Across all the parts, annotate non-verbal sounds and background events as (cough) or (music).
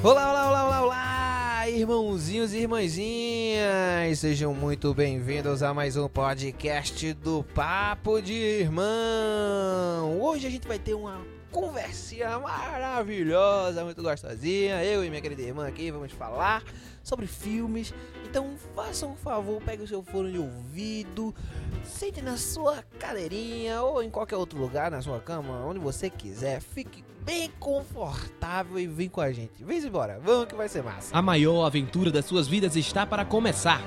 Olá, olá, olá, olá, olá, irmãozinhos e irmãzinhas, sejam muito bem-vindos a mais um podcast do Papo de Irmão. Hoje a gente vai ter uma conversinha maravilhosa, muito gostosinha. Eu e minha querida irmã aqui vamos falar sobre filmes. Então façam um favor, pegue o seu fone de ouvido, sente na sua cadeirinha ou em qualquer outro lugar, na sua cama, onde você quiser. Fique bem confortável e vem com a gente. Vem embora, vamos que vai ser massa. A maior aventura das suas vidas está para começar.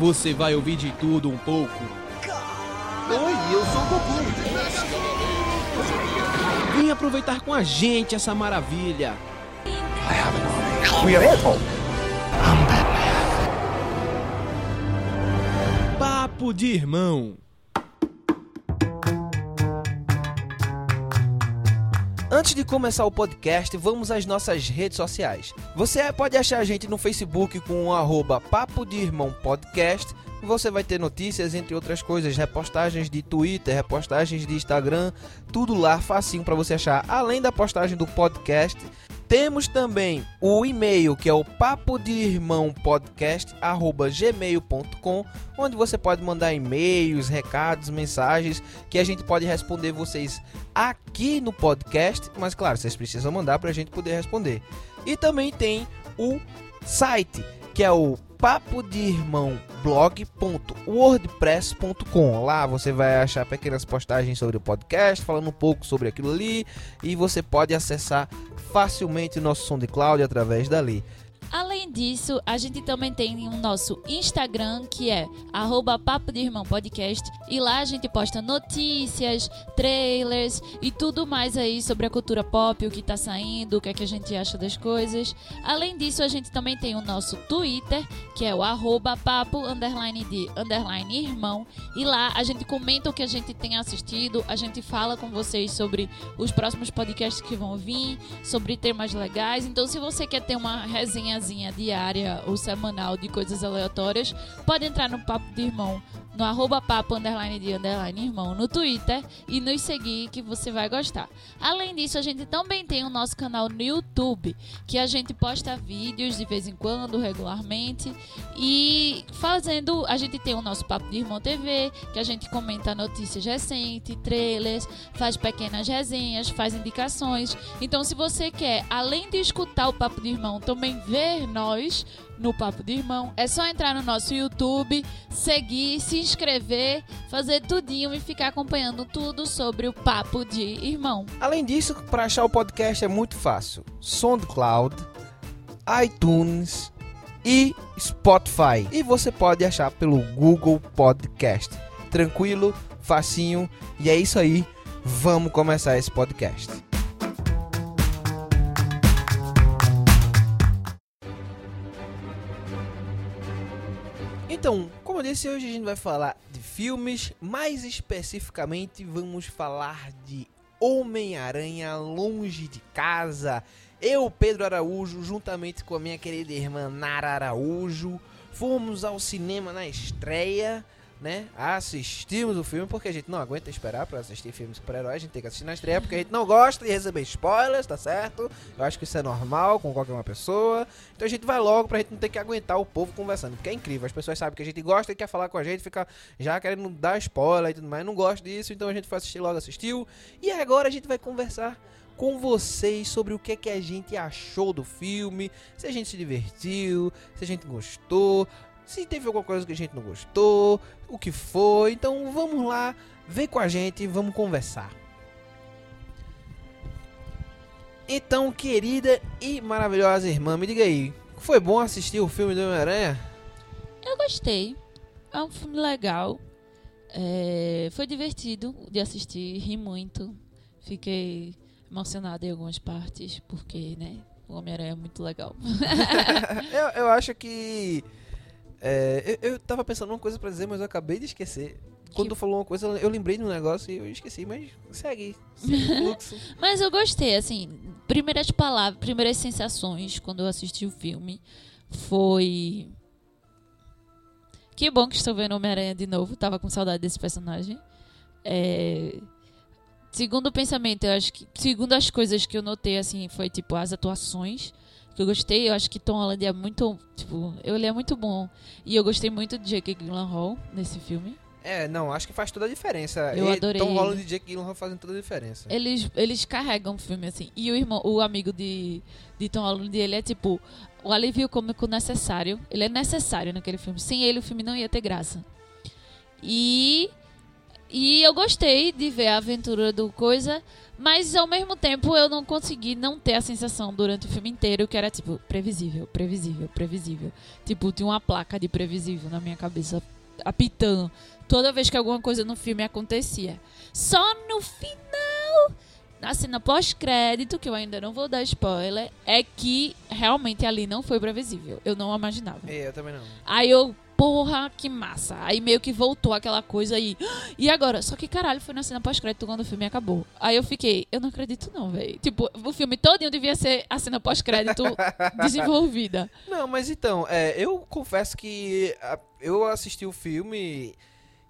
Você vai ouvir de tudo um pouco. Oi, eu sou o Goku. Vem aproveitar com a gente essa maravilha. We are it. Papo de irmão. Antes de começar o podcast, vamos às nossas redes sociais. Você pode achar a gente no Facebook com o arroba Papo de Irmão Podcast. Você vai ter notícias, entre outras coisas, repostagens de Twitter, repostagens de Instagram, tudo lá facinho para você achar. Além da postagem do podcast, temos também o e-mail que é o papo de irmão podcast gmail.com, onde você pode mandar e-mails, recados, mensagens que a gente pode responder vocês aqui no podcast, mas claro, vocês precisam mandar para a gente poder responder. E também tem o site que é o papo de irmão blog.wordpress.com. Lá você vai achar pequenas postagens sobre o podcast, falando um pouco sobre aquilo ali, e você pode acessar facilmente nosso SoundCloud através dali. Além disso, a gente também tem o nosso Instagram, que é arroba Papo de Irmão Podcast. E lá a gente posta notícias, trailers e tudo mais aí sobre a cultura pop, o que tá saindo, o que é que a gente acha das coisas. Além disso, a gente também tem o nosso Twitter, que é o arroba papo underline de underline irmão. E lá a gente comenta o que a gente tem assistido, a gente fala com vocês sobre os próximos podcasts que vão vir, sobre temas legais. Então, se você quer ter uma resenha diária ou semanal de coisas aleatórias, pode entrar no Papo de Irmão, no arroba papo underline de underline irmão no Twitter e nos seguir que você vai gostar. Além disso, a gente também tem o nosso canal no YouTube, que a gente posta vídeos de vez em quando, regularmente, e fazendo, a gente tem o nosso Papo de Irmão TV, que a gente comenta notícias recentes, trailers, faz pequenas resenhas, faz indicações. Então, se você quer, além de escutar o Papo de Irmão, também ver nós no Papo de Irmão, é só entrar no nosso YouTube, seguir, se inscrever, fazer tudinho e ficar acompanhando tudo sobre o Papo de Irmão. Além disso, para achar o podcast é muito fácil. SoundCloud, iTunes e Spotify. E você pode achar pelo Google Podcast. Tranquilo, facinho, e é isso aí. Vamos começar esse podcast. Então, como eu disse, hoje a gente vai falar de filmes, mais especificamente vamos falar de Homem-Aranha Longe de Casa. Eu, Pedro Araújo, juntamente com a minha querida irmã Nara Araújo, fomos ao cinema na estreia, né? Assistimos o filme porque a gente não aguenta esperar para assistir filmes super-heróis, a gente tem que assistir na estreia porque a gente não gosta de receber spoilers, tá certo? Eu acho que isso é normal com qualquer uma pessoa. Então a gente vai logo pra gente não ter que aguentar o povo conversando, porque é incrível. As pessoas sabem que a gente gosta e quer falar com a gente, fica já querendo dar spoiler e tudo mais. Não gosto disso, então a gente foi assistir logo, assistiu. E agora a gente vai conversar com vocês sobre o que é que a gente achou do filme, se a gente se divertiu, se a gente gostou, se teve alguma coisa que a gente não gostou, o que foi. Então vamos lá, vem com a gente, vamos conversar. Então, querida e maravilhosa irmã, me diga aí, foi bom assistir o filme do Homem-Aranha? Eu gostei. É um filme legal. É, foi divertido de assistir, ri muito. Fiquei emocionada em algumas partes, porque, né, o Homem-Aranha é muito legal. (laughs) eu, eu acho que. É, eu, eu tava pensando uma coisa pra dizer, mas eu acabei de esquecer. Quando tu falou uma coisa, eu lembrei de um negócio e eu esqueci, mas segue. segue o (laughs) fluxo. Mas eu gostei, assim, primeiras palavras, primeiras sensações quando eu assisti o filme foi. Que bom que estou vendo Homem-Aranha de novo, tava com saudade desse personagem. É, segundo pensamento, eu acho que. Segundo as coisas que eu notei, assim, foi tipo as atuações. Que eu gostei, eu acho que Tom Holland é muito. Tipo, ele é muito bom. E eu gostei muito de Jake Gyllenhaal nesse filme. É, não, acho que faz toda a diferença. Eu E adorei Tom ele. Holland e Jake Gyllenhaal fazem toda a diferença. Eles, eles carregam o filme, assim. E o irmão, o amigo de, de Tom Holland, ele é tipo o alívio cômico necessário. Ele é necessário naquele filme. Sem ele, o filme não ia ter graça. E. E eu gostei de ver a aventura do coisa, mas ao mesmo tempo eu não consegui não ter a sensação durante o filme inteiro que era tipo previsível, previsível, previsível. Tipo, tinha uma placa de previsível na minha cabeça apitando toda vez que alguma coisa no filme acontecia. Só no final, na cena pós-crédito, que eu ainda não vou dar spoiler, é que realmente ali não foi previsível. Eu não imaginava. É, eu também não. Aí eu, porra, que massa. Aí meio que voltou aquela coisa aí. E agora? Só que caralho, foi na cena pós-crédito quando o filme acabou. Aí eu fiquei, eu não acredito não, velho. Tipo, o filme todinho devia ser a cena pós-crédito (laughs) desenvolvida. Não, mas então, é, eu confesso que eu assisti o filme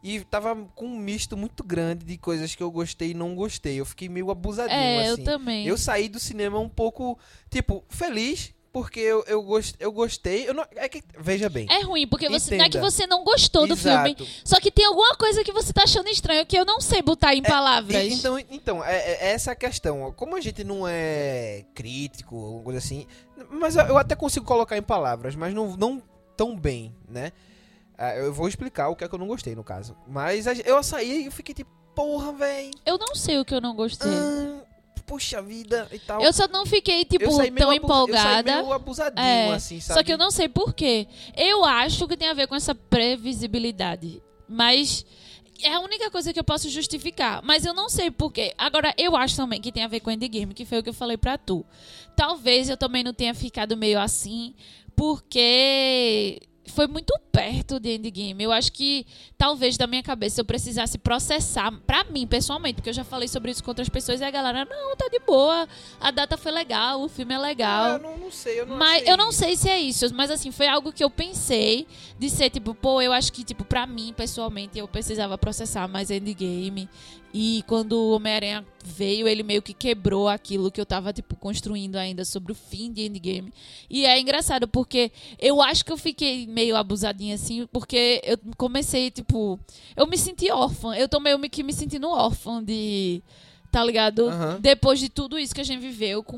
e tava com um misto muito grande de coisas que eu gostei e não gostei. Eu fiquei meio abusadinho, É, eu assim. também. Eu saí do cinema um pouco, tipo, feliz, porque eu, eu, gost, eu gostei. Eu não, é que, veja bem. É ruim, porque você, não é que você não gostou do filme. Exato. Só que tem alguma coisa que você tá achando estranho que eu não sei botar em palavras. E- então, então é, é essa a questão. Como a gente não é crítico, alguma coisa assim, mas eu, eu até consigo colocar em palavras, mas não, não tão bem, né? Ah, eu vou explicar o que é que eu não gostei, no caso. Mas eu saí e fiquei tipo, porra, véi. Eu não sei o que eu não gostei. ah, puxa vida e tal. Eu só não fiquei, tipo, Eu tão Eu empolgada. meio abusadinho, É, assim, sabe? Só que eu não sei por quê. Eu acho que tem a ver com essa previsibilidade. Mas é a única coisa que eu posso justificar. Mas eu não sei por quê. Agora, eu acho também que tem a ver com Endgame, que foi o que eu falei pra tu. Talvez eu também não tenha ficado meio assim, porque foi muito perto de Endgame. Eu acho que talvez da minha cabeça eu precisasse processar pra mim, pessoalmente, porque eu já falei sobre isso com outras pessoas e a galera, não, tá de boa, a data foi legal, o filme é legal. Ah, eu não, não sei, eu não Mas achei- eu não sei se é isso, mas assim, foi algo que eu pensei de ser, tipo, pô, eu acho que, tipo, pra mim, pessoalmente, eu precisava processar mais Endgame. E quando o Homem-Aranha veio, ele meio que quebrou aquilo que eu tava, tipo, construindo ainda sobre o fim de Endgame. E é engraçado, porque eu acho que eu fiquei meio abusadinha, assim, porque eu comecei, tipo, eu me senti órfã. Eu tô meio me- que me sentindo órfã de. Tá ligado? Aham. Depois de tudo isso que a gente viveu com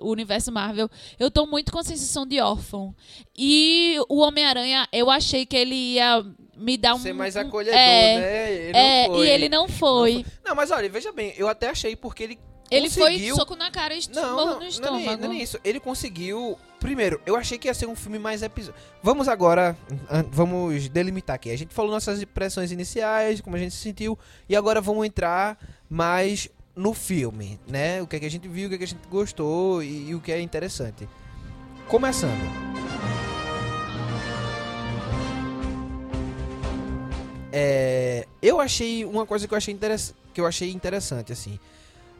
o universo Marvel, eu tô muito com a sensação de órfão. E o Homem-Aranha, eu achei que ele ia me dar um. Ser mais um- acolhedor, é, né? Ele é, não foi. e ele não foi. Não, mas olha, veja bem, eu até achei porque ele Ele conseguiu... foi soco na cara e Não, não, no não, é nem, estômago. não é nem isso. Ele conseguiu. Primeiro, eu achei que ia ser um filme mais episódio. Vamos agora. Vamos delimitar aqui. A gente falou nossas impressões iniciais, como a gente se sentiu. E agora vamos entrar mais no filme, né? O que, é que a gente viu, o que, é que a gente gostou e, e o que é interessante. Começando. É, eu achei uma coisa que eu achei, que eu achei interessante, assim.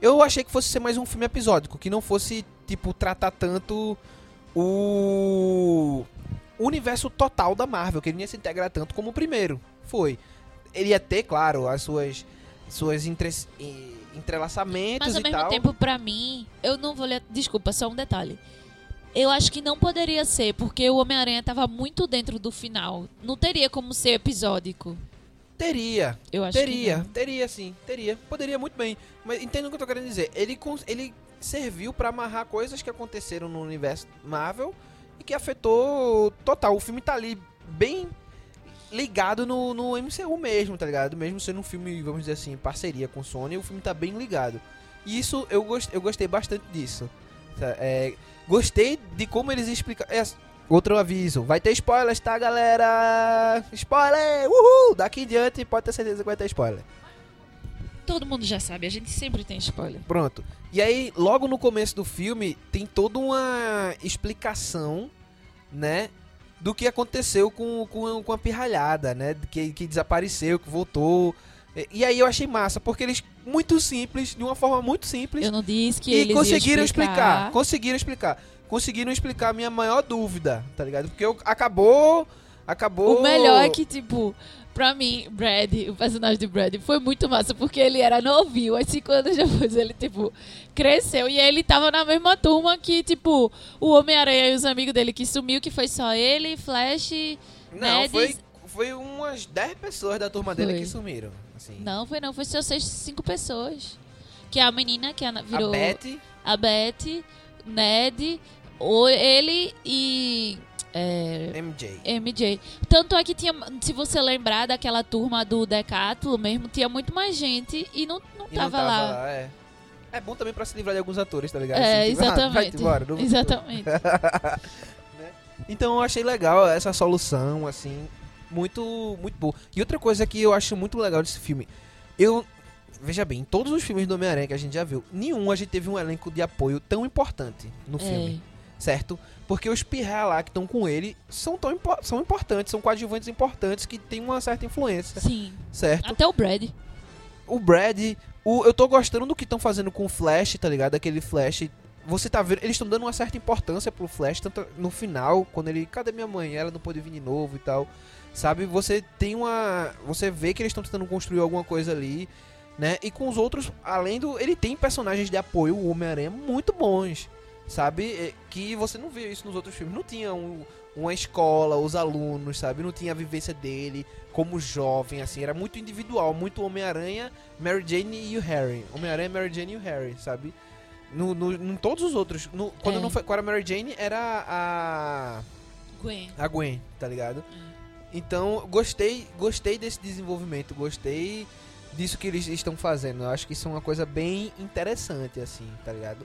Eu achei que fosse ser mais um filme episódico, que não fosse, tipo, tratar tanto o universo total da Marvel, que ele não ia se integrar tanto como o primeiro. Foi. Ele ia ter, claro, as suas suas entre, e- entrelaçamentos Mas ao mesmo tal. tempo, pra mim, eu não vou ler. Desculpa, só um detalhe. Eu acho que não poderia ser, porque o Homem-Aranha tava muito dentro do final. Não teria como ser episódico. Teria, Eu acho que teria, não. teria sim, teria, poderia muito bem. Mas entenda o que eu tô querendo dizer. Ele, ele serviu pra amarrar coisas que aconteceram no universo Marvel e que afetou total. O filme tá ali bem ligado no, no MCU mesmo, tá ligado? Mesmo sendo um filme, vamos dizer assim, parceria com Sony, o filme tá bem ligado. E isso eu, eu gostei bastante disso. Tá? É, gostei de como eles explicam. É, outro aviso, vai ter spoilers, tá, galera? Spoiler! Uhul! Daqui em diante pode ter certeza que vai ter spoiler. Todo mundo já sabe, a gente sempre tem spoiler. Pronto. E aí, logo no começo do filme, tem toda uma explicação, né? Do que aconteceu com, com, com a pirralhada, né? Que, que desapareceu, que voltou. E, aí eu achei massa, porque eles, muito simples, de uma forma muito simples, Eu não disse que e eles conseguiram explicar. explicar. Conseguiram explicar. Conseguiram explicar a minha maior dúvida, tá ligado? Porque eu, acabou Acabou. O melhor é que, tipo, pra mim, Brad, o personagem de Brad, foi muito massa, porque ele era novinho, aí cinco anos depois ele, tipo, cresceu. E ele tava na mesma turma que, tipo, o Homem-Aranha e os amigos dele que sumiu, que foi só ele, Flash, Não, foi, foi umas 10 pessoas da turma dele Foi. que sumiram. Assim. Não, foi não, foi só seis, cinco pessoas. Que é a menina que virou A Betty. a Betty, Ned, ele e. é, MJ. MJ. Tanto é que tinha, se você lembrar daquela turma do Decathlon mesmo, tinha muito mais gente e não, não, E não tava, lá. é. É bom também pra se livrar de alguns atores, tá ligado? É, Assim, tipo, (laughs) ah, vai-te exatamente. embora, não- Exatamente. (laughs) Então eu achei legal essa solução, assim, muito, muito boa. E outra coisa que eu acho muito legal desse filme, eu. Veja bem, em todos os filmes do Homem-Aranha que a gente já viu, nenhum a gente teve um elenco de apoio tão importante no filme, É. certo? Porque os pirra lá que estão com ele são tão impo- são importantes, são coadjuvantes importantes que têm uma certa influência, Sim. certo? Até o Brad. o Brad, o, eu tô gostando do que estão fazendo com o Flash, tá ligado? Aquele Flash. Você tá vendo, eles estão dando uma certa importância pro Flash, tanto no final, quando ele, cadê minha mãe? Ela não pôde vir de novo e tal. Sabe? Você tem uma, você vê que eles estão tentando construir alguma coisa ali, né? E com os outros, além do, ele tem personagens de apoio, o Homem-Aranha muito bons, sabe? É, Que você não vê isso nos outros filmes. Não tinha um- uma escola, os alunos, sabe? Não tinha a vivência dele como jovem, assim. Era muito individual, muito Homem-Aranha, Mary Jane e o Harry. Homem-Aranha, Mary Jane e o Harry, sabe? No, no, em todos os outros. No- quando É. não foi com a Mary Jane, era a, Gwen. a Gwen, tá ligado? Então, gostei, gostei desse desenvolvimento, gostei disso que eles estão fazendo. Eu acho que isso é uma coisa bem interessante, assim, tá ligado?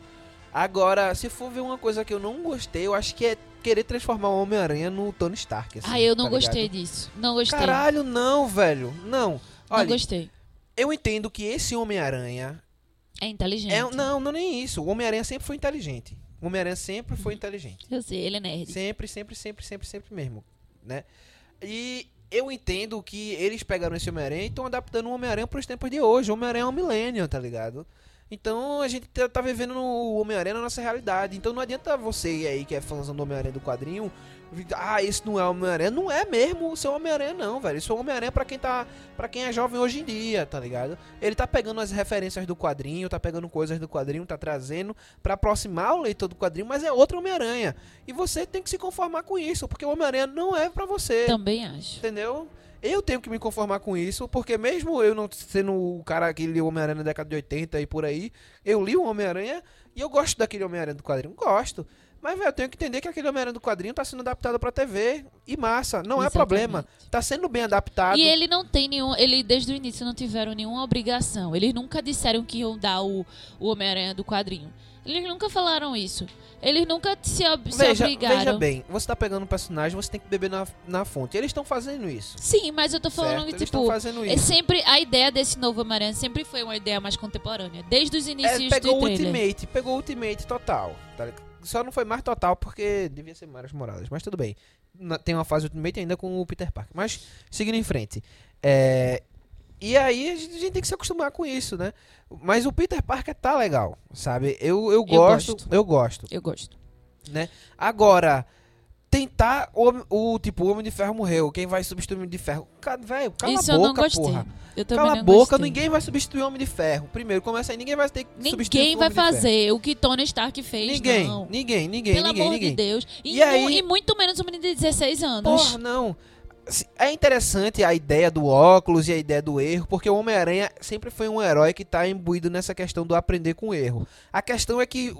Agora, se for ver uma coisa que eu não gostei, eu acho que é querer transformar o Homem-Aranha no Tony Stark. Assim, Ah, eu não tá gostei ligado? disso. Não gostei. Caralho, não, velho. Não. não Olha, gostei. eu entendo que esse Homem-Aranha. É inteligente. É, não, não nem isso. O Homem-Aranha sempre foi inteligente. O Homem-Aranha sempre Uhum. foi inteligente. Eu sei, ele é nerd. Sempre, sempre, sempre, sempre, sempre mesmo, né? E eu entendo que eles pegaram esse Homem-Aranha e estão adaptando o Homem-Aranha para os tempos de hoje. O Homem-Aranha é um millennial, tá ligado? Então a gente tá, tá vivendo no Homem-Aranha na nossa realidade. Então não adianta você aí que é fãzão do Homem-Aranha do quadrinho. Ah, esse não é o Homem-Aranha. Não é mesmo o seu Homem-Aranha, não, velho. Isso é o Homem-Aranha pra quem tá. para quem é jovem hoje em dia, tá ligado? Ele tá pegando as referências do quadrinho, tá pegando coisas do quadrinho, tá trazendo pra aproximar o leitor do quadrinho, mas é outro Homem-Aranha. E você tem que se conformar com isso, porque o Homem-Aranha não é pra você. Também acho. Entendeu? Eu tenho que me conformar com isso, porque mesmo eu não sendo o cara que o Homem-Aranha na década de 80 e por aí, eu li o Homem-Aranha e eu gosto daquele Homem-Aranha do quadrinho. Gosto. Mas, velho, eu tenho que entender que aquele Homem-Aranha do quadrinho tá sendo adaptado pra TV e massa. Não é Exatamente. problema. Tá sendo bem adaptado. E ele não tem nenhum. Ele, desde o início, não tiveram nenhuma obrigação. Eles nunca disseram que iam dar o, o Homem-Aranha do quadrinho. Eles nunca falaram isso. Eles nunca se, ob- se Veja, obrigaram. veja bem, você tá pegando um personagem, você tem que beber na, na fonte. Eles estão fazendo isso. Sim, mas eu tô falando certo? que, Eles estão tipo. fazendo É isso. sempre a ideia desse novo Homem-Aranha sempre foi uma ideia mais contemporânea, desde os É, inícios pegou do o trailer. Ultimate, pegou o Ultimate total. tá? Só não foi mais total porque devia ser Miles Morales, mas tudo bem. Na- Tem uma fase Ultimate ainda com o Peter Parker. Mas, seguindo em frente. É, E aí a gente, tem que se acostumar com isso, né? Mas o Peter Parker tá legal, sabe? Eu, eu gosto, gosto. eu gosto, Eu gosto. né? Agora, tentar o, o tipo, o Homem de Ferro morreu, quem vai substituir o Homem de Ferro? Ca- Velho, cala isso a eu boca, não gostei. porra. Eu Cala a boca, gostei. ninguém vai substituir o Homem de Ferro. Primeiro, começa aí, ninguém vai ter que substituir Ninguém o vai fazer o que Tony Stark fez, Ninguém, não. ninguém, ninguém, Pelo ninguém, amor ninguém. de Deus. E, E aí- e muito menos um menino de 16 anos. Porra, não. Assim, É interessante a ideia do óculos e a ideia do erro, porque o Homem-Aranha sempre foi um herói que tá imbuído nessa questão do aprender com o erro. A questão é que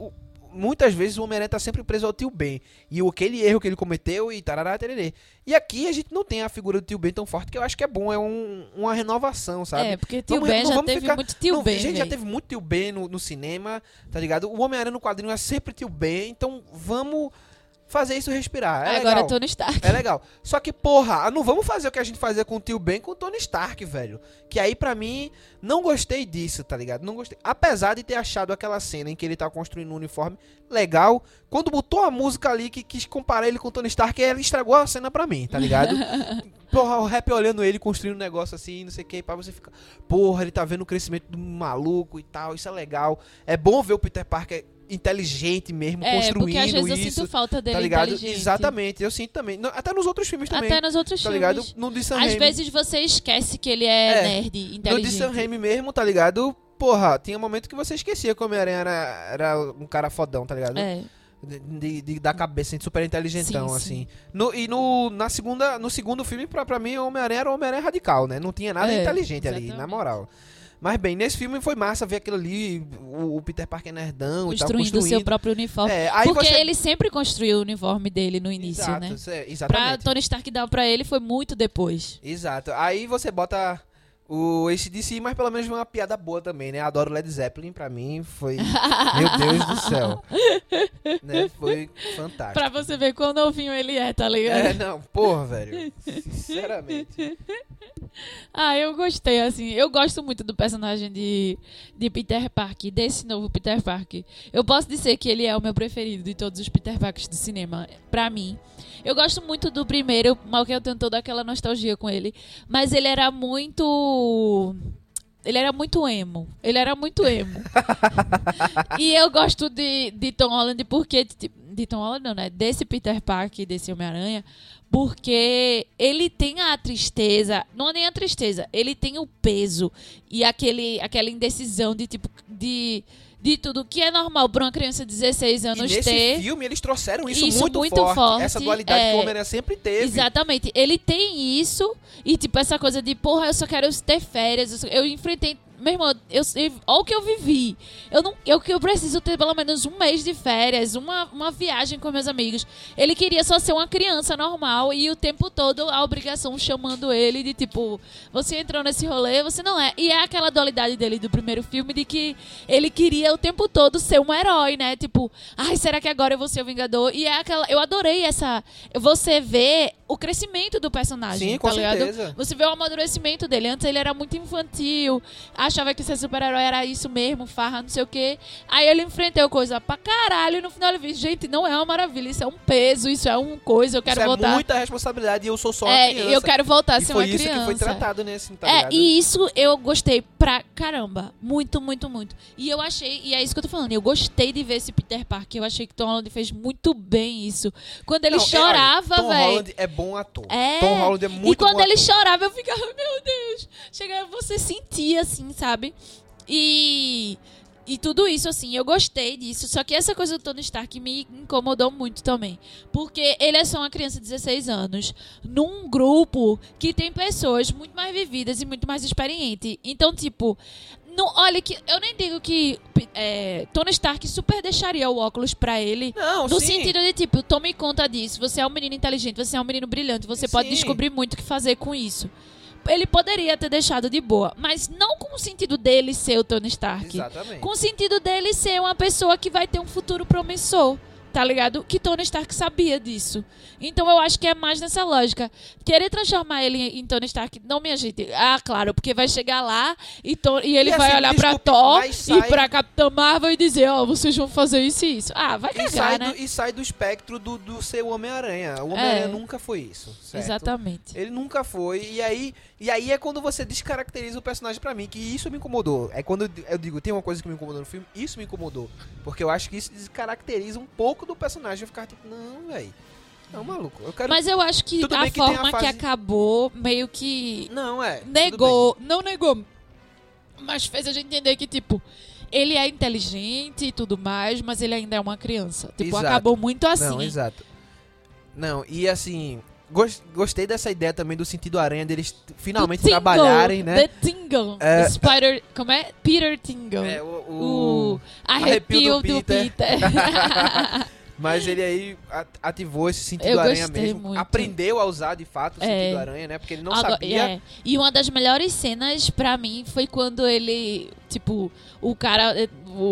muitas vezes o Homem-Aranha tá sempre preso ao tio Ben. E o- aquele erro que ele cometeu e tarará, tererê. E aqui a gente não tem a figura do tio Ben tão forte, que eu acho que é bom, é um- uma renovação, sabe? É, porque tio Vamos- Ben não já teve ficar- muito tio Não, Ben. gente, já teve muito tio Ben no, no cinema, tá ligado? O Homem-Aranha no quadrinho é sempre tio Ben, então vamos fazer isso respirar. É Agora legal. Tony Stark. É legal. Só que, porra, não vamos fazer o que a gente fazia com o tio Ben com o Tony Stark, velho. Que aí, pra mim, não gostei disso, tá ligado? Não gostei. Apesar de ter achado aquela cena em que ele tá construindo um uniforme legal. Quando botou a música ali que quis comparar ele com o Tony Stark, ele estragou a cena pra mim, tá ligado? (laughs) porra, o rap olhando ele construindo um negócio assim, não sei o que, pra você ficar. Porra, ele tá vendo o crescimento do maluco e tal, isso é legal. É bom ver o Peter Parker inteligente mesmo, É, construindo porque às vezes eu isso. sinto falta dele tá ligado? Exatamente, eu sinto também. No- até nos outros filmes também. Até nos outros tá filmes. ligado? No de Sam Às Raimi. vezes você esquece que ele é, É, nerd, No de inteligente. Sam Raimi mesmo, tá ligado? Porra, tinha momento que você esquecia que o Homem-Aranha era, era um cara fodão, tá ligado? É. De, de- de- da cabeça, assim, super inteligentão, Sim, assim. sim. No, e no, na segunda, no segundo filme, pra, pra mim, o Homem-Aranha era o Homem-Aranha radical, né? Não tinha nada É, inteligente ali, na exatamente. moral. Mas bem, nesse filme foi massa ver aquilo ali, o, Peter Parker nerdão e tal, Construindo o seu construindo. próprio uniforme. É, Porque você... ele sempre construiu o uniforme dele no início, Exato, né? cê- Pra exatamente. Tony Stark dar pra ele foi muito depois. Exato. Aí você bota o ACDC, mas pelo menos uma piada boa também, né? Adoro Led Zeppelin, pra mim foi. (laughs) Meu Deus do céu. né? Foi fantástico. Pra você ver quão novinho ele é, tá ligado? É, não, porra, velho. Sinceramente. (laughs) Ah, eu gostei, assim. Eu gosto muito do personagem de, de Peter Parker, desse novo Peter Parker. Eu posso dizer que ele é o meu preferido de todos os Peter Parkers do cinema, pra mim. Eu gosto muito do primeiro, mal que eu tenho toda aquela nostalgia com ele. Mas ele era muito. Ele era muito emo. Ele era muito emo. (laughs) e eu gosto de, de Tom Holland porque. De Tom Holland, não, né? Desse Peter Parker, desse Homem-Aranha. Porque ele tem a tristeza. Não é nem a tristeza. Ele tem o peso e aquele, aquela indecisão de tipo. De, de tudo que é normal pra uma criança de 16 E anos nesse ter. filme eles trouxeram isso, Isso muito, muito forte. forte, Essa dualidade é. que o Homem-Aranha sempre teve. Exatamente. Ele tem isso e, tipo, essa coisa de, porra, eu só quero ter férias. Eu enfrentei. Meu irmão, eu, eu, olha o que eu vivi. Eu não, eu, eu preciso ter pelo menos um mês de férias, uma, uma viagem com meus amigos. Ele queria só ser uma criança normal e o tempo todo a obrigação chamando ele de tipo, você entrou nesse rolê, você não é. E é aquela dualidade dele do primeiro filme de que ele queria o tempo todo ser um herói, né? Tipo, ai, será que agora eu vou ser o Vingador? E é aquela. Eu adorei essa. Você vê o crescimento do personagem, Sim, tá com ligado? certeza. Você vê o amadurecimento dele. Antes ele era muito infantil, achava que ser super-herói era isso mesmo, farra, não sei o quê. Aí ele enfrentou coisa pra caralho e no final ele disse, gente, não é uma maravilha, isso é um peso, isso é uma coisa, eu quero isso voltar. é muita responsabilidade e eu sou só uma É, criança. eu quero voltar a ser foi uma isso criança. que foi tratado nesse, tá É, e isso eu gostei pra caramba. Muito, muito, muito. E eu achei, e é isso que eu tô falando, eu gostei de ver esse Peter Parker. Eu achei que Tom Holland fez muito bem isso. Quando ele Não, é, chorava, olha, Tom velho. Holland é bom ator. É. Tom Holland é muito E quando bom ele ator. chorava, eu ficava, meu Deus. Chegava, você sentia assim, sabe? E. E tudo isso, assim, eu gostei disso. Só que essa coisa do Tony Stark me incomodou muito também. Porque ele é só uma criança de 16 anos, num grupo que tem pessoas muito mais vividas e muito mais experientes. Então, tipo, não, olha que eu nem digo que é, Tony Stark super deixaria o óculos pra ele. Não, No sim. sentido de, tipo, tome conta disso. Você é um menino inteligente, você é um menino brilhante, você pode Sim. descobrir muito o que fazer com isso. Ele poderia ter deixado de boa, mas não com o sentido dele ser o Tony Stark. Exatamente. Com o sentido dele ser uma pessoa que vai ter um futuro promissor. Tá ligado? Que Tony Stark sabia disso. Então eu acho que é mais nessa lógica. Querer transformar ele em Tony Stark. Não, minha gente. Ah, claro, porque vai chegar lá e, To- e ele E vai assim, olhar pra desculpe, Thor e sai- pra Capitã Marvel e dizer: Ó, vocês vão fazer isso e isso. Ah, vai E cagar, sai, né? do, e sai do espectro do, do ser Homem-Aranha. O Homem-Aranha É. nunca foi isso. certo? Exatamente. Ele nunca foi. E aí, e aí é quando você descaracteriza o personagem pra mim, que isso me incomodou. É quando eu digo, tem uma coisa que me incomodou no filme, isso me incomodou. Porque eu acho que isso descaracteriza um pouco do personagem. Eu ficar tipo, não, velho. Não, maluco. Eu quero. Mas eu acho que Tudo a bem que a forma que fase- acabou meio que Não, é. negou, não negou, mas fez a gente entender que, tipo, ele é inteligente e tudo mais, mas ele ainda é uma criança. Tipo, Exato. acabou muito assim. Não, exato. Não, e assim. Gos- Gostei dessa ideia também do sentido aranha deles finalmente Tingle, trabalharem, né? The Tingle. É. Spider. Como é? Peter Tingle. É, o, o, o- arrepio, arrepio do do Peter. (laughs) Mas ele aí ativou esse sentido Eu aranha mesmo. muito. Aprendeu a usar de fato o É. sentido aranha, né? Porque ele não Agora- sabia. é. E uma das melhores cenas pra mim foi quando ele, tipo, o cara, eh,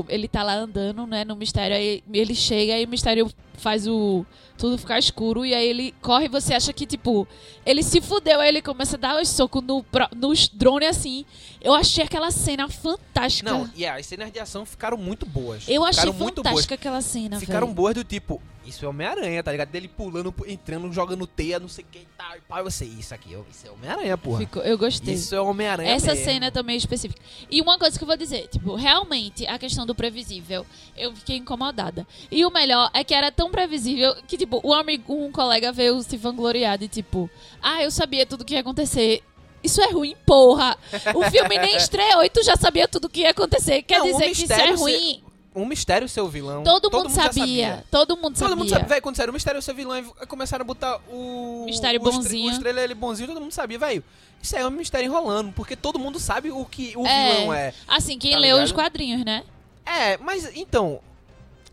ele tá lá andando, né, no mistério, aí ele chega e o mistério faz o tudo ficar escuro e aí ele corre e você acha que, tipo, ele se fudeu, aí ele começa a dar os socos no, nos drones assim. Eu achei aquela cena fantástica. Não, e as cenas de ação ficaram muito boas. eu achei ficaram fantástica aquela cena, Ficaram velho. boas do tipo. Isso é Homem-Aranha, tá ligado? Dele pulando, entrando, jogando teia, não sei o que e tal. E pá, sei, isso aqui, isso é Homem-Aranha, porra. Ficou- eu gostei. Isso é Homem-Aranha Essa mesmo. cena também é específica. E uma coisa que eu vou dizer, tipo, realmente a questão do previsível, eu fiquei incomodada. E o melhor é que era tão previsível que, tipo, um amigo, um colega veio se vangloriar de tipo, ah, eu sabia tudo que ia acontecer. Isso é ruim, porra. O filme nem (laughs) estreou e tu já sabia tudo o que ia acontecer. Quer Não, o dizer que isso é ruim. Um mistério ser o vilão. Todo, mundo já sabia. Todo mundo sabia. Todo mundo sabia, velho, quando saiu o mistério ser vilão, e começaram a botar o. Mistério o estre- bonzinho. O estrela ele bonzinho, todo mundo sabia, velho. Isso aí é um mistério enrolando, porque todo mundo sabe o que o É. vilão é. Assim, quem Tá leu os ligado? quadrinhos, né? É, mas então.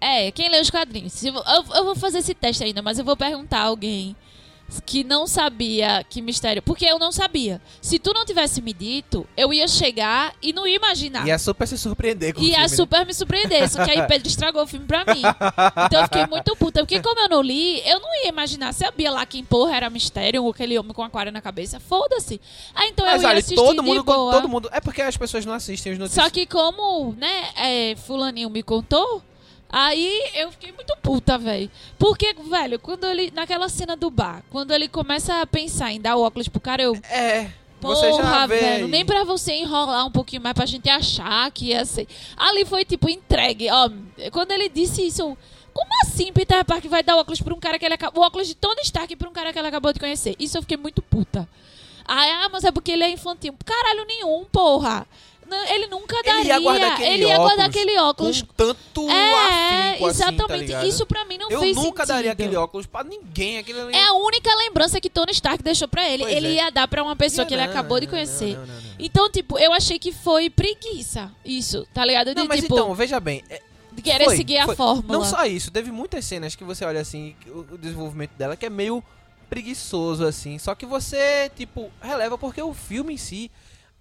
É, quem lê os quadrinhos. Vo- eu, eu vou fazer esse teste ainda, mas eu vou perguntar a alguém que não sabia que mistério. Porque eu não sabia. Se tu não tivesse me dito, eu ia chegar e não ia imaginar. Ia super se surpreender com o Ia filme, né? super me surpreender. Só que aí (laughs) Pedro estragou o filme pra mim. Então eu fiquei muito puta. Porque como eu não li, eu não ia imaginar. Sabia lá quem porra era mistério ou aquele homem com aquário na cabeça. Foda-se. Ah, então Mas eu ia olha, assistir todo mundo, boa. todo mundo. É porque as pessoas não assistem os notícias. Só que como, né, é, fulaninho me contou, aí eu fiquei muito puta, velho. Porque, velho, quando ele, naquela cena do bar, quando ele começa a pensar em dar o óculos pro cara, eu, É. porra, Você vê. velho, nem pra você enrolar um pouquinho mais pra gente achar que ia ser. Ali foi, tipo, entregue, ó, quando ele disse isso, eu, como assim Peter Parker vai dar óculos pra um cara que ele acabou, o óculos de Tony Stark pra um cara que ele acabou de conhecer? Isso eu fiquei muito puta. Ah, mas é porque ele é infantil. Caralho nenhum, porra. Não, Ele nunca daria. Ele ia guardar aquele ele ia guardar óculos aquele óculos. Com tanto É, afinco assim, tá exatamente. Isso pra mim não Eu fez nunca sentido. daria aquele óculos pra ninguém. Aquele ali- É a única lembrança que Tony Stark deixou pra ele. Pois ele é. ia dar pra uma pessoa Não, que ele acabou de conhecer. não, não. Então, tipo, eu achei que foi preguiça. Isso, tá ligado? De, Não, mas tipo, então, veja bem. é- querer foi, seguir a foi. fórmula. Não só isso, teve muitas cenas que você olha assim, o desenvolvimento dela que é meio preguiçoso assim. Só que você, tipo, releva porque o filme em si,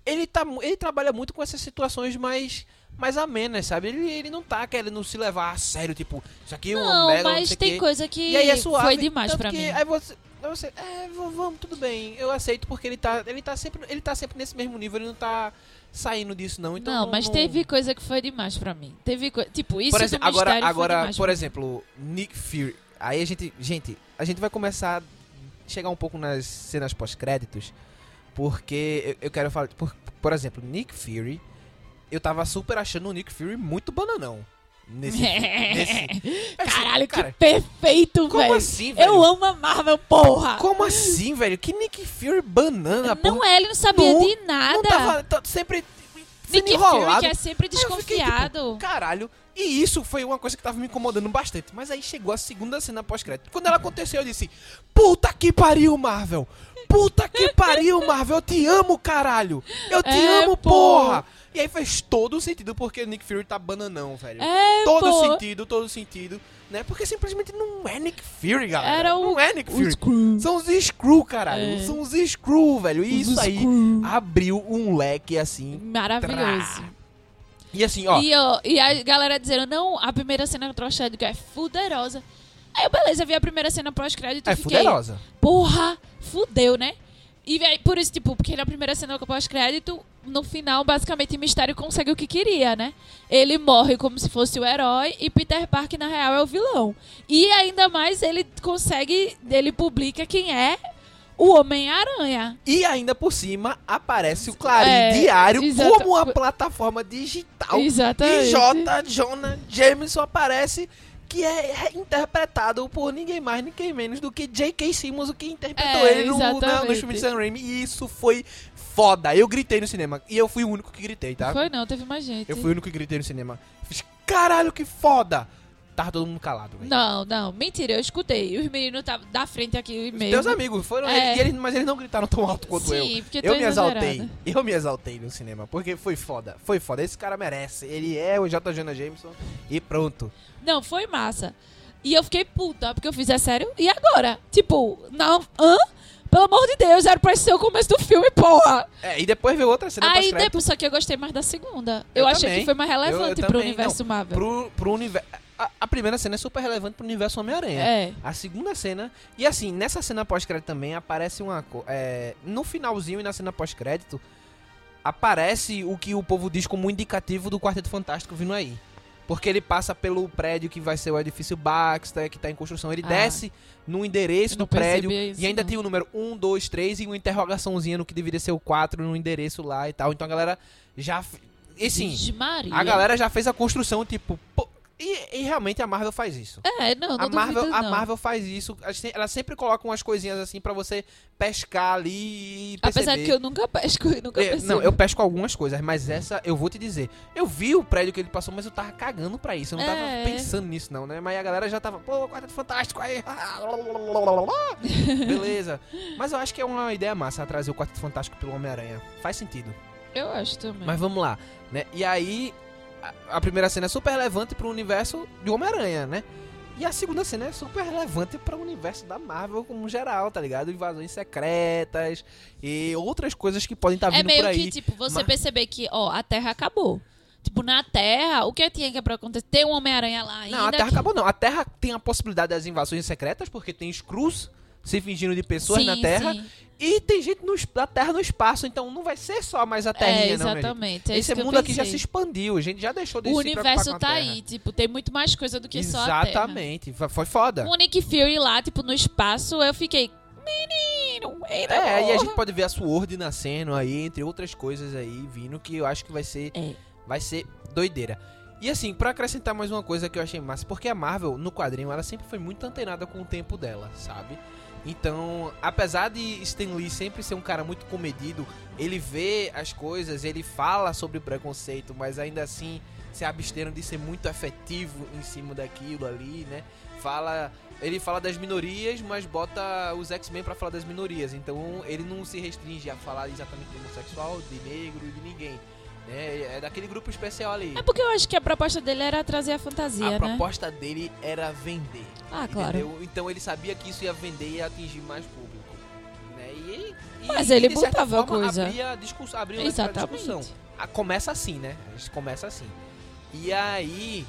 ele tá ele trabalha muito com essas situações mais mais amenas, sabe? Ele, ele não tá querendo se levar a sério, tipo, isso aqui é uma Não, mega, não mas sei tem coisa que E aí é suave. foi demais que mim. Aí você, aí você é, vamos, tudo bem, eu aceito porque ele tá, ele tá sempre, ele tá sempre nesse mesmo nível, ele não tá saindo disso não. Então não, mas teve coisa que foi demais pra mim. Teve coisa. Tipo, isso por do exemplo, agora, agora por exemplo, Nick Fury. Aí a gente, gente, a gente vai começar a chegar um pouco nas cenas pós-créditos, porque eu, eu quero falar, por, por exemplo, Nick Fury, eu tava super achando o Nick Fury muito bananão. Nesse, (laughs) nesse Caralho, cara, que perfeito, como velho. assim, velho? Eu amo a Marvel, porra. Como assim, velho? Que Nick Fury banana, Não porra? é, ele não sabia Não- de nada. Não tava sempre Nick Fury, enrolado. que é sempre fiquei, desconfiado. tipo, caralho. E isso foi uma coisa que tava me incomodando bastante. Mas aí chegou a segunda cena pós-crédito. Quando ela aconteceu, eu disse: Puta que pariu, Marvel! Puta que pariu, Marvel! Eu te amo, caralho! Eu te É, amo, porra! E aí fez todo sentido porque Nick Fury tá bananão, velho. É, todo pô. sentido, todo sentido. Né? Porque simplesmente não é Nick Fury, galera. Era o- não é Nick o Fury. Screw. São os Screw, caralho. É. São os Screw, velho. E Os isso aí abriu um leque assim. Maravilhoso. E assim, ó. E, ó, e a galera dizendo, não, a primeira cena pós-crédito é fuderosa. Aí eu, beleza, vi a primeira cena pós-crédito É e fiquei, fuderosa. porra, fudeu, né? E aí, por isso, tipo, porque na primeira cena pós-crédito, no final, basicamente, Mistério consegue o que queria, né? Ele morre como se fosse o herói e Peter Parker, na real, é o vilão. E ainda mais, ele consegue, ele publica quem é o Homem-Aranha. E ainda por cima aparece o Clarim É, Diário exata- como uma plataforma digital. Exatamente. E J. Jonah Jameson aparece que é interpretado por ninguém mais, ninguém menos do que J.K. Simmons, o que interpretou É, ele no, na, no filme de Sam Raimi. E isso foi foda. Eu gritei no cinema. E eu fui o único que gritei, tá? Foi não, teve mais gente. Eu fui o único que gritei no cinema. Fiz, caralho, que foda! Tava todo mundo calado, velho. Não, não, mentira, eu escutei. Os meninos estavam da frente aqui mesmo. teus amigos foram É. eles, mas eles não gritaram tão alto quanto eu. Sim, porque Eu me exaltei. Eu me exaltei no cinema. Porque foi foda. Foi foda. Esse cara merece. Ele é o J. Jonah Jameson. E pronto. Não, foi massa. E eu fiquei puta, porque eu fiz, é sério? E agora? Tipo, não, hã? Pelo amor de Deus, era pra ser o começo do filme, porra! É, e depois veio outra cena Aí depois, só que eu gostei mais da segunda. Eu, Eu achei também. que foi mais relevante Eu- eu pro também, universo não. Marvel. pro, pro universo. A, a primeira cena é super relevante pro universo Homem-Aranha. É. A segunda cena. E assim, nessa cena pós-crédito também aparece uma. É, no finalzinho e na cena pós-crédito. Aparece o que o povo diz como indicativo do Quarteto Fantástico vindo aí. Porque ele passa pelo prédio que vai ser o edifício Baxter, que tá em construção. Ele Ah. desce no endereço do prédio isso, e ainda não. tem o número 1, 2, 3 e uma interrogaçãozinha no que deveria ser o 4 no endereço lá e tal. Então a galera já. E sim, a galera já fez a construção, tipo. pô, e, e realmente a Marvel faz isso. É, não, não a, Marvel, duvido, a não. Marvel faz isso. Ela se- Ela sempre coloca umas coisinhas assim pra você pescar ali e perceber. Apesar que eu nunca pesco (laughs) e nunca É, não, eu pesco algumas coisas, mas essa eu vou te dizer. Eu vi o prédio que ele passou, mas eu tava cagando pra isso. Eu não tava É. pensando nisso, não, né? Mas a galera já tava, pô, Quarteto Fantástico aí. (laughs) Beleza. Mas eu acho que é uma ideia massa trazer o Quarteto Fantástico pelo Homem-Aranha. Faz sentido. Eu acho também. Mas vamos lá, né? E aí, a, primeira cena é super relevante pro universo de Homem-Aranha, né? E a segunda cena é super relevante para o universo da Marvel como geral, tá ligado? Invasões secretas e outras coisas que podem estar é vindo meio por aí. que, tipo, você Mas- perceber que, ó, a Terra acabou. Tipo, na Terra, o que tinha que acontecer? Tem um Homem-Aranha lá ainda. Não, a Terra que- acabou não. A Terra tem a possibilidade das invasões secretas, porque tem Skrulls se fingindo de pessoas Sim, na Terra. sim. E tem gente no, da Terra no espaço, então não vai ser só mais a Terrinha, É, não, minha gente. exatamente. É Esse mundo aqui já se expandiu, a gente já deixou de O universo tá aí, tipo, tem muito mais coisa do que só a Terra. Exatamente, foi foda. O Nick Fury lá, tipo, no espaço, eu fiquei. Menino, ainda É, e a porra." gente pode ver a Sword nascendo aí, entre outras coisas aí, vindo, que eu acho que vai ser, É. vai ser doideira. E assim, pra acrescentar mais uma coisa que eu achei massa, porque a Marvel, no quadrinho, ela sempre foi muito antenada com o tempo dela, sabe? Então, apesar de Stan Lee sempre ser um cara muito comedido, ele vê as coisas, ele fala sobre preconceito, mas ainda assim se absteram de ser muito efetivo em cima daquilo ali, né? Fala, ele fala das minorias, mas bota os X-Men pra falar das minorias. Então, ele não se restringe a falar exatamente de homossexual, de negro, de ninguém. Né? É daquele grupo especial ali. É porque eu acho que a proposta dele era trazer a fantasia, A né? proposta dele era vender. Ah, claro. entendeu? Então ele sabia que isso ia vender e ia atingir mais público. Né? E, e- Mas e, ele certa botava forma, coisa. Abria, discuss, abria uma discussão. Exatamente. Ah, Começa assim, né? A gente começa assim. E aí.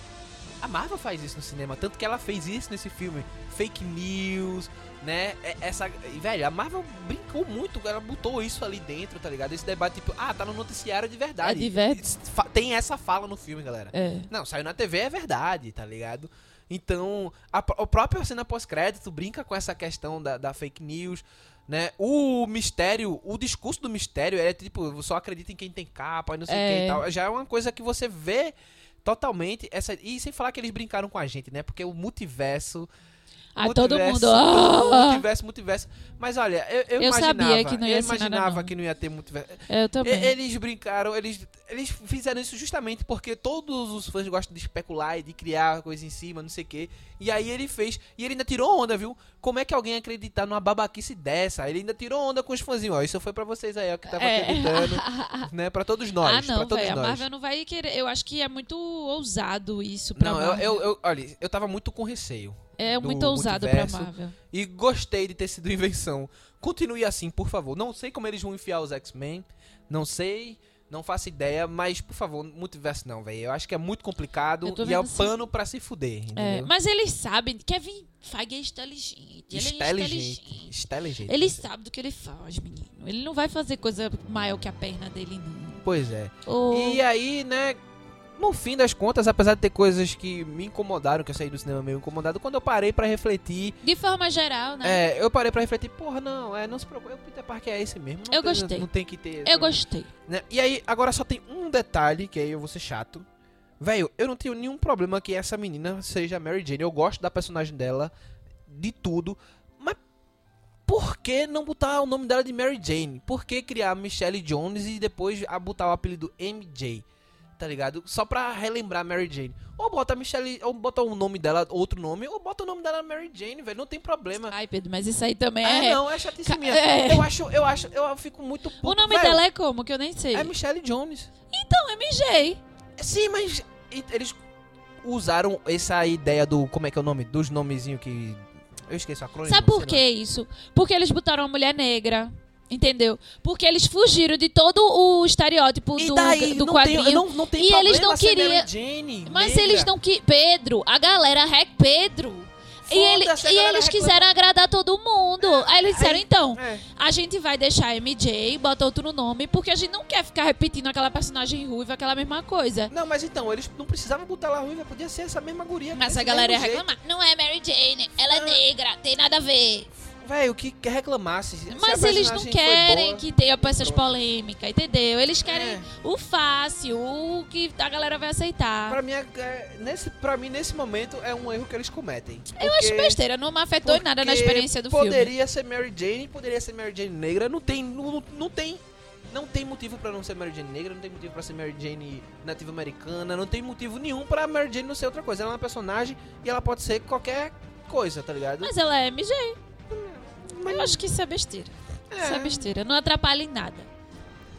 A Marvel faz isso no cinema, tanto que ela fez isso nesse filme. Fake news, né? É- Essa. Velho, a Marvel brincou muito, ela botou isso ali dentro, tá ligado? Esse debate, tipo, ah, tá no noticiário de verdade. É de ver- Fa- Tem essa fala no filme, galera. É. Não, saiu na TV é verdade, tá ligado? Então, a, a própria cena pós-crédito brinca com essa questão da, da fake news, né? O mistério, o discurso do mistério é tipo, só acredita em quem tem capa e não sei o que É. e tal. Já é uma coisa que você vê totalmente essa e sem falar que eles brincaram com a gente, né? Porque o multiverso Ah, todo mundo. todo- Ah! multiverso, multiverso. Mas olha, eu, eu, Eu imaginava, sabia que não ia eu imaginava não. que não ia ter multiverso. Eu também. Eles brincaram, eles, eles fizeram isso justamente porque todos os fãs gostam de especular e de criar coisa em cima, não sei o quê. E aí ele fez, e ele ainda tirou onda, viu? Como é que alguém acreditar numa babaquice dessa? Ele ainda tirou onda com os fãzinhos, ó. Isso foi pra vocês aí, ó, que tava É. acreditando, (laughs) né? Pra todos nós, ah, não, todos. A nós. Marvel não vai querer. Eu acho que é muito ousado isso pra Não, eu, eu, eu, olha, eu tava muito com receio. É muito ousado pra. Marvel. E gostei de ter sido invenção. Continue assim, por favor. Não sei como eles vão enfiar os X-Men. Não sei. Não faço ideia. Mas, por favor, multiverso não, velho. Eu acho que é muito complicado. E é o vendo sim. pano pra se fuder. É, mas eles sabem. Kevin Feige é inteligente. Ele é Inteligente. inteligente. Inteligente. Ele sabe do que ele faz, menino. Ele não vai fazer coisa maior que a perna dele, não. Pois é. Ô, E aí, né? No fim das contas, apesar de ter coisas que me incomodaram, que eu saí do cinema meio incomodado, quando eu parei pra refletir, De forma geral, né? é, eu parei pra refletir, porra, não, é, não se preocupe, o Peter Parker é esse mesmo. Não Eu tem- gostei. Não tem que ter. Eu gostei. né? E aí, agora só tem um detalhe, que aí eu vou ser chato. Velho, eu não tenho nenhum problema que essa menina seja Mary Jane. Eu gosto da personagem dela, de tudo. Mas por que não botar o nome dela de Mary Jane? Por que criar Michelle Jones e depois a botar o apelido MJ? Tá ligado? Só pra relembrar Mary Jane. Ou bota a Michelle, ou bota o nome dela, outro nome, ou bota o nome dela Mary Jane, velho. Não tem problema. Ai, Pedro, mas isso aí também É, é. não, é chatice minha. é. Eu acho, eu acho, eu fico muito puto. o nome velho. dela é como? Que eu nem sei. É Michelle Jones. Então, MJ. Sim, mas eles usaram essa ideia do. Como é que é o nome? Dos nomezinhos que. Eu esqueço a crônica. Sabe por que isso? Porque eles botaram uma mulher negra. Entendeu? Porque eles fugiram de todo o estereótipo E do, daí, do não quadrinho. Tem, não, não tem E eles não queriam- Jane, Mas negra. eles não que Pedro, a galera rec Pedro. E, ele- e eles quiseram agradar todo mundo. Aí eles disseram, Aí- então, É. a gente vai deixar MJ, bota outro nome, porque a gente não quer ficar repetindo aquela personagem ruiva, aquela mesma coisa. Não, mas então, eles não precisavam botar ela ruiva, podia ser essa mesma guria. Mas a galera ia mesmo jeito. reclamar. Não é Mary Jane, ela é Ah. negra, tem nada a ver. Véi, o que quer reclamasse. se Mas eles não querem que tenha essas polêmicas, entendeu? Eles querem É. o fácil, o que a galera vai aceitar. Pra mim, é- é- nesse, pra mim, nesse momento, é um erro que eles cometem. Eu acho besteira, não me afetou em nada na experiência do filme. Poderia ser Mary Jane, poderia ser Mary Jane negra. Não tem, não, não tem, não tem motivo pra não ser Mary Jane negra. Não tem motivo pra ser Mary Jane nativa americana. Não tem motivo nenhum pra Mary Jane não ser outra coisa. Ela é uma personagem e ela pode ser qualquer coisa, tá ligado? Mas ela é MJ. Mas- Eu acho que isso é besteira. Isso é É, besteira. Não atrapalha em nada.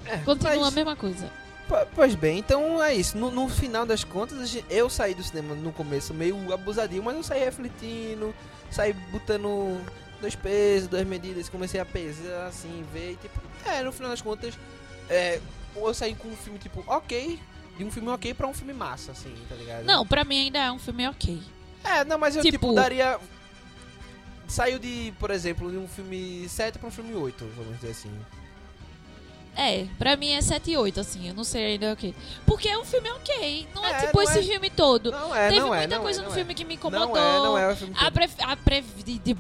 é, Continua mas- a mesma coisa. Po- Pois bem, então é isso. No, no final das contas, eu saí do cinema no começo meio abusadinho, mas eu saí refletindo, saí botando dois pesos, duas medidas, comecei a pesar, assim, ver, e, tipo, é, no final das contas, é, eu saí com um filme, tipo, ok, de um filme ok pra um filme massa, assim, tá ligado? Não, pra mim ainda é um filme ok. É, não, mas eu, tipo, Tipo- daria... Saiu de, por exemplo, de um filme 7 pra um filme 8, vamos dizer assim. É, pra mim é 7 e 8, assim. Eu não sei ainda o que. Porque é um filme ok. Não é, É, tipo não esse é- filme todo. Não é, Teve não é, muita coisa é, no filme é. que me incomodou. Não é, não é o filme A, pre... a de-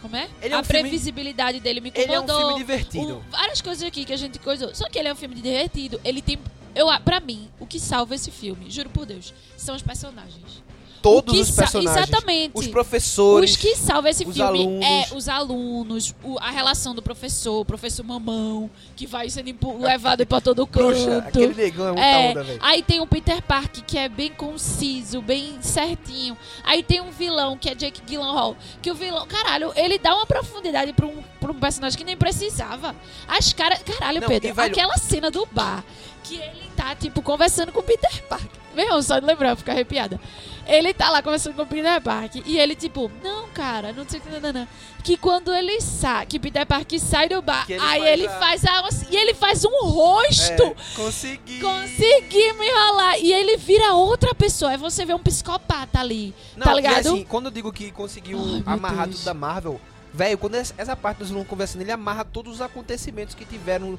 Como é? Ele é um a filme- previsibilidade dele me Ele é um incomodou. filme divertido. O- várias coisas aqui que a gente coisou. Só que ele é um filme divertido. Ele tem. Eu, pra mim, o que salva esse filme, juro por Deus, são os personagens. Todos os personagens. Exatamente. Os professores. Os que salvam esse filme alunos. é os alunos, o- a relação do professor, o professor mamão, que vai sendo levado pra todo (laughs) canto. Bruxa, aquele negão é muita É, onda, velho. aí tem o Peter Park, que é bem conciso, bem certinho. Aí tem um vilão, que é Jake Gyllenhaal, que o vilão, caralho, ele dá uma profundidade pra um, pra um personagem que nem precisava. As caras, caralho, Não, Pedro, velho- aquela cena do bar, que ele tá, tipo, conversando com o Peter Park. Meu, só de lembrar, eu fico arrepiada. Ele tá lá conversando com o Peter Park e ele, tipo, não, cara, não sei o que, não, não, não. Que quando ele sai, que Peter Park sai do bar, ele aí faz ele a- faz a. E ele faz um rosto. É, consegui. Consegui me enrolar. E ele vira outra pessoa. Aí você vê um psicopata ali. Não, tá e ligado? assim, quando eu digo que conseguiu Ai, amarrar Deus. tudo da Marvel, velho, quando essa parte dos vilões conversando, ele amarra todos os acontecimentos que tiveram.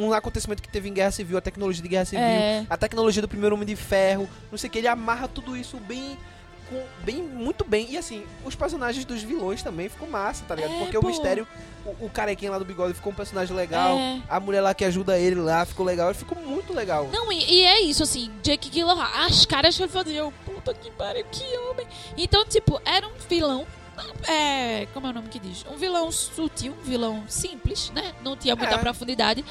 Um acontecimento que teve em Guerra Civil, a tecnologia de Guerra Civil, É. a tecnologia do primeiro Homem de Ferro, não sei o que, ele amarra tudo isso bem. com- bem, muito bem. E assim, os personagens dos vilões também ficou massa, tá ligado? É, Porque pô. o mistério, o, o carequinha lá do bigode ficou um personagem legal. É. A mulher lá que ajuda ele lá ficou legal. Ele ficou muito legal. Não, e, e é isso, assim, Jake Gyllenhaal, as caras que ele fazia, eu, puta que pariu, que homem. Então, tipo, era um vilão, é, como é o nome que diz? Um vilão sutil, um vilão simples, né? Não tinha muita É. profundidade.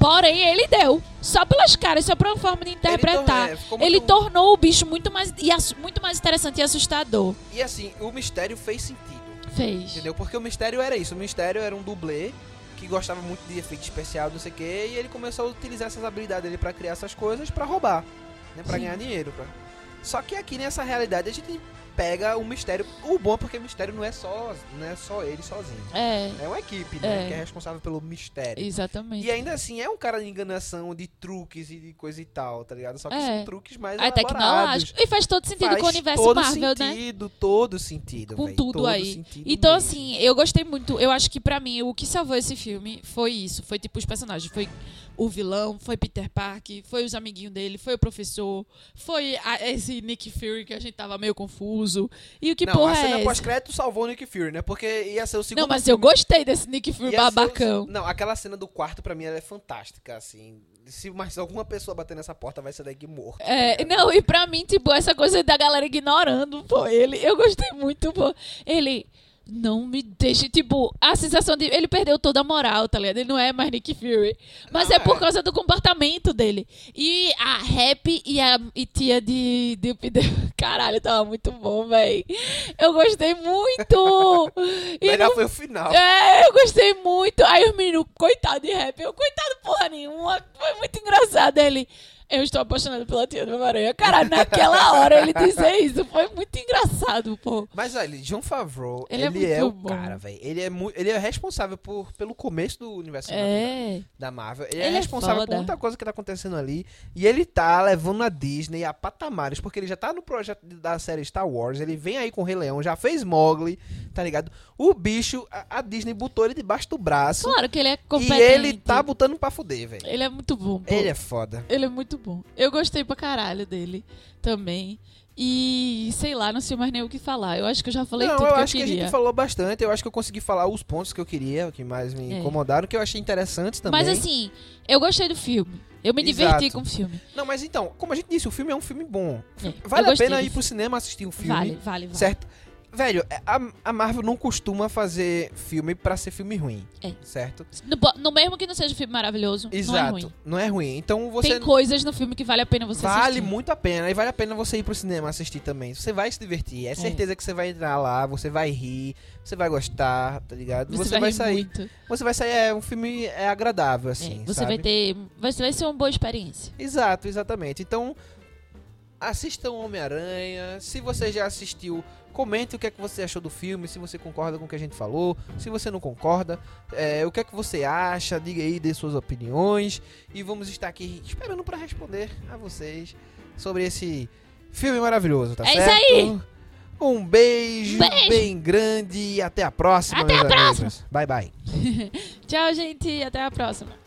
Porém, ele deu. Só pelas caras, só pela forma de interpretar. Ele, Ele, tor- é, muito- tornou o bicho muito mais, e muito mais interessante e assustador. E assim, o mistério fez sentido. Fez. Entendeu? Porque o mistério era isso. O mistério era um dublê que gostava muito de efeito especial, não sei o que, e ele começou a utilizar essas habilidades dele pra criar essas coisas pra roubar, né? Pra Sim. ganhar dinheiro. Pra... Só que aqui nessa realidade a gente pega o mistério. O bom é porque o mistério não é só, não é só ele sozinho. É, É uma equipe, né? É. Que é responsável pelo mistério. exatamente. E ainda assim é um cara de enganação, de truques e de coisa e tal, tá ligado? Só que É. são truques mais É tecnológico. E faz todo sentido Faz com o universo todo Marvel, né? sentido, todo sentido, Com véi, tudo todo aí. sentido Então, mesmo. assim, eu gostei muito. Eu acho que pra mim, o que salvou esse filme foi isso. Foi tipo os personagens. Foi o vilão, foi Peter Parker, foi os amiguinhos dele, foi o professor, foi a- esse Nick Fury que a gente tava meio confuso. E o que não, porra a cena é essa? pós-crédito salvou o Nick Fury, né? Porque ia ser o segundo Não, mas eu filme- gostei desse Nick Fury ia ser o- babacão. Não, aquela cena do quarto pra mim ela é fantástica, assim. Se mais alguma pessoa bater nessa porta, vai ser daqui morto. É, tá ligado? não, e pra mim, tipo, essa coisa da galera ignorando, pô, ele, eu gostei muito, pô. Ele não me deixa, tipo, a sensação de ele perdeu toda a moral, tá ligado? Ele não é mais Nick Fury. Mas Não, é por é. causa do comportamento dele. E a Rap e a e tia de, de, de- (laughs) Caralho, tava muito bom, véi. Eu gostei muito! Melhor no- foi o final. é, eu gostei muito. Aí os meninos, coitado de rap, eu, coitado porra nenhuma. Foi muito engraçado ele. Eu estou apaixonado pela tia do Homem-Aranha. Cara, naquela hora ele dizer isso foi muito engraçado, pô. Mas olha, John Favreau, Ele ele, é é, muito o bom. cara, velho. Ele é ele é responsável por, pelo começo do universo É. da Marvel. Ele, Ele é é responsável foda. por muita coisa que tá acontecendo ali. E ele tá levando a Disney a patamares, porque ele já tá no projeto da série Star Wars. Ele vem aí com o Rei Leão, já fez Mowgli, tá ligado? O bicho, a, a Disney botou ele debaixo do braço. Claro que ele é e competente. ele tá botando pra fuder, velho. Ele é muito bom, pô. Ele é foda. Ele é muito bom. Eu gostei pra caralho dele também. E sei lá, não sei mais nem o que falar. Eu acho que eu já falei Não, tudo eu que acho eu que a queria. gente falou bastante. Eu acho que eu consegui falar os pontos que eu queria, que mais me É. incomodaram, que eu achei interessantes também. Mas assim, eu gostei do filme. Eu me diverti Exato. com o filme. Não, mas então, como a gente disse, o filme é um filme bom. É, Vale a pena ir pro cinema assistir o filme. Vale, vale, vale. Certo? Velho, é, a, a Marvel não costuma fazer filme pra ser filme ruim. É. Certo? No, no mesmo que não seja um filme maravilhoso, Exato. não é ruim. Não é ruim. Então você. Tem coisas no filme que vale a pena você Vale assistir. muito a pena. E vale a pena você ir pro cinema assistir também. Você vai se divertir. É certeza que você vai entrar lá, você vai rir, você vai gostar, tá ligado? Você, vai, vai, rir sair. muito. Você vai sair. É um filme é agradável, assim. É, você sabe? vai ter. Vai, vai ser uma boa experiência. Exato, exatamente. Então, assistam Homem-Aranha. Se você já assistiu, comente o que é que você achou do filme, se você concorda com o que a gente falou. Se você não concorda, é, o que é que você acha, diga aí, dê suas opiniões. E vamos estar aqui esperando para responder a vocês sobre esse filme maravilhoso, tá É isso certo? aí. Um beijo, Beijo. bem grande e até a próxima, Até meus a próxima. amigos. Bye, bye. (laughs) Tchau, gente. Até a próxima.